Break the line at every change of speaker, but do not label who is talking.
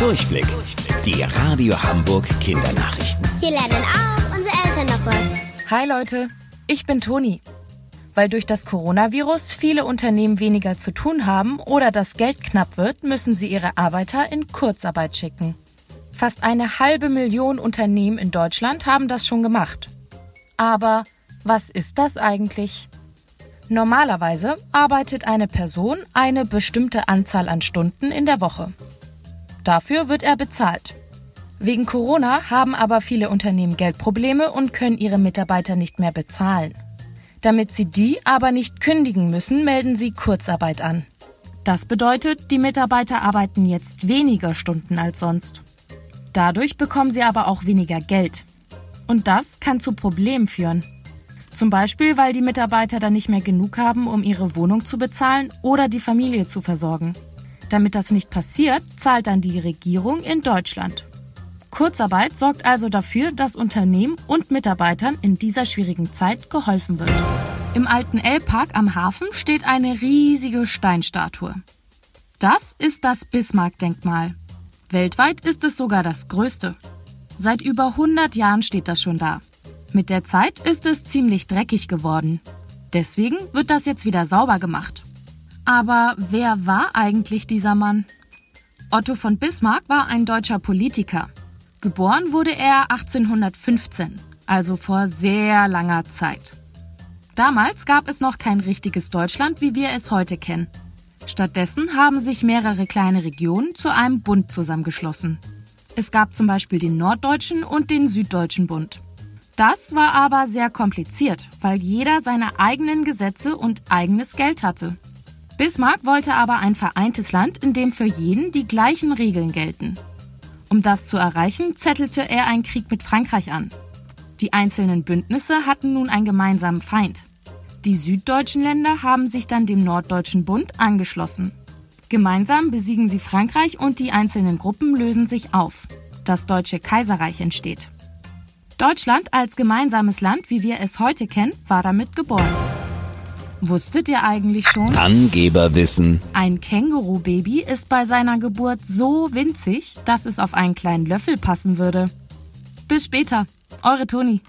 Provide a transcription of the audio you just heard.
Durchblick. Die Radio Hamburg Kindernachrichten.
Hier lernen auch unsere Eltern noch was.
Hi Leute, ich bin Toni. Weil durch das Coronavirus viele Unternehmen weniger zu tun haben oder das Geld knapp wird, müssen sie ihre Arbeiter in Kurzarbeit schicken. Fast eine halbe Million Unternehmen in Deutschland haben das schon gemacht. Aber was ist das eigentlich? Normalerweise arbeitet eine Person eine bestimmte Anzahl an Stunden in der Woche. Dafür wird er bezahlt. Wegen Corona haben aber viele Unternehmen Geldprobleme und können ihre Mitarbeiter nicht mehr bezahlen. Damit sie die aber nicht kündigen müssen, melden sie Kurzarbeit an. Das bedeutet, die Mitarbeiter arbeiten jetzt weniger Stunden als sonst. Dadurch bekommen sie aber auch weniger Geld. Und das kann zu Problemen führen. Zum Beispiel, weil die Mitarbeiter dann nicht mehr genug haben, um ihre Wohnung zu bezahlen oder die Familie zu versorgen. Damit das nicht passiert, zahlt dann die Regierung in Deutschland. Kurzarbeit sorgt also dafür, dass Unternehmen und Mitarbeitern in dieser schwierigen Zeit geholfen wird. Im alten L-Park am Hafen steht eine riesige Steinstatue. Das ist das Bismarck-Denkmal. Weltweit ist es sogar das größte. Seit über 100 Jahren steht das schon da. Mit der Zeit ist es ziemlich dreckig geworden. Deswegen wird das jetzt wieder sauber gemacht. Aber wer war eigentlich dieser Mann? Otto von Bismarck war ein deutscher Politiker. Geboren wurde er 1815, also vor sehr langer Zeit. Damals gab es noch kein richtiges Deutschland, wie wir es heute kennen. Stattdessen haben sich mehrere kleine Regionen zu einem Bund zusammengeschlossen. Es gab zum Beispiel den Norddeutschen und den Süddeutschen Bund. Das war aber sehr kompliziert, weil jeder seine eigenen Gesetze und eigenes Geld hatte. Bismarck wollte aber ein vereintes Land, in dem für jeden die gleichen Regeln gelten. Um das zu erreichen, zettelte er einen Krieg mit Frankreich an. Die einzelnen Bündnisse hatten nun einen gemeinsamen Feind. Die süddeutschen Länder haben sich dann dem Norddeutschen Bund angeschlossen. Gemeinsam besiegen sie Frankreich und die einzelnen Gruppen lösen sich auf. Das Deutsche Kaiserreich entsteht. Deutschland als gemeinsames Land, wie wir es heute kennen, war damit geboren. Wusstet ihr eigentlich schon?
Angeberwissen.
Ein Känguru-Baby ist bei seiner Geburt so winzig, dass es auf einen kleinen Löffel passen würde. Bis später, eure Toni.